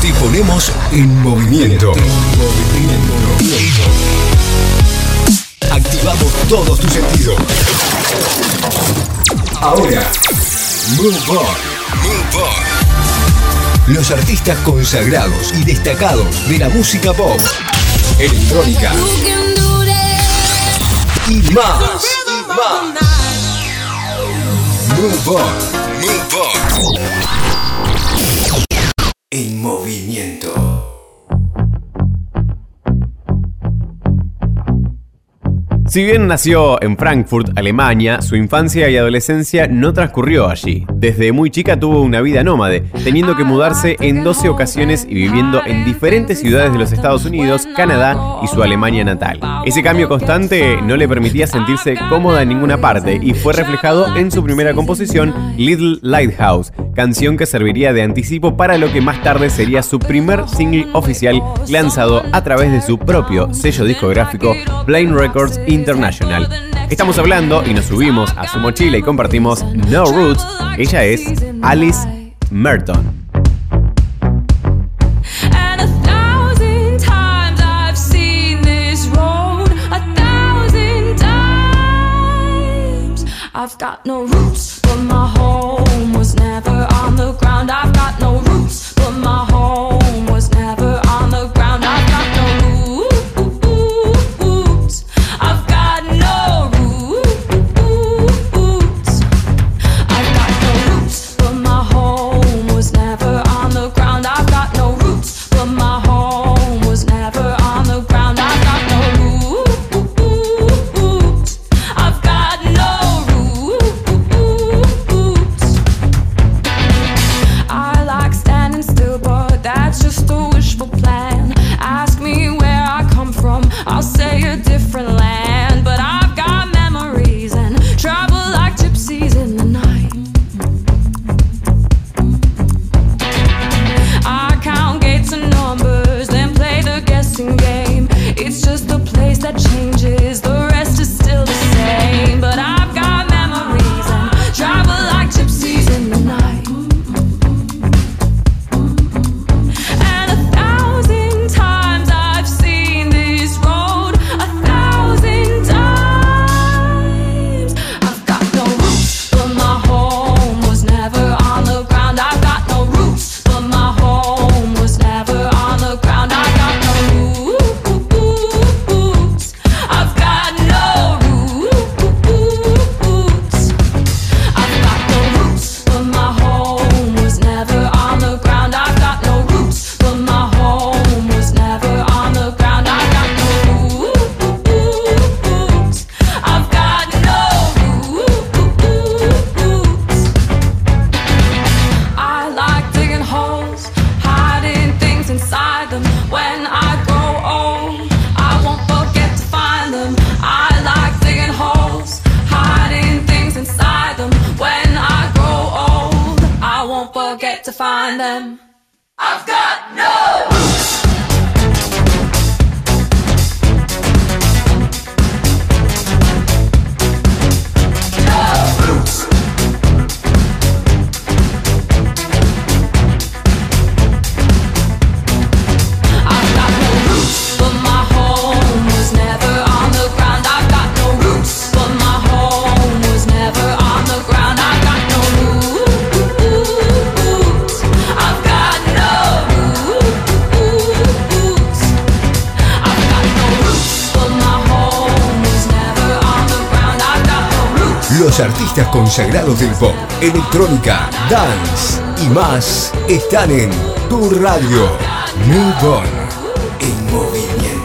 Te ponemos en movimiento. Activamos todos tus sentidos. Ahora, Move On. Move On. Los artistas consagrados y destacados de la música pop, electrónica y más. Y más. Move On. Move On. Si bien nació en Frankfurt, Alemania, su infancia y adolescencia no transcurrió allí. Desde muy chica tuvo una vida nómade, teniendo que mudarse en 12 ocasiones y viviendo en diferentes ciudades de los Estados Unidos, Canadá y su Alemania natal. Ese cambio constante no le permitía sentirse cómoda en ninguna parte y fue reflejado en su primera composición, Little Lighthouse, canción que serviría de anticipo para lo que más tarde sería su primer single oficial lanzado a través de su propio sello discográfico Blind Records International. Estamos hablando y nos subimos a su mochila y compartimos No Roots. Ella es Alice Merton. I've got no roots, but my home was never forget to find them. I've got no Los artistas consagrados del pop, electrónica, dance y más están en tu radio. On. En movimiento.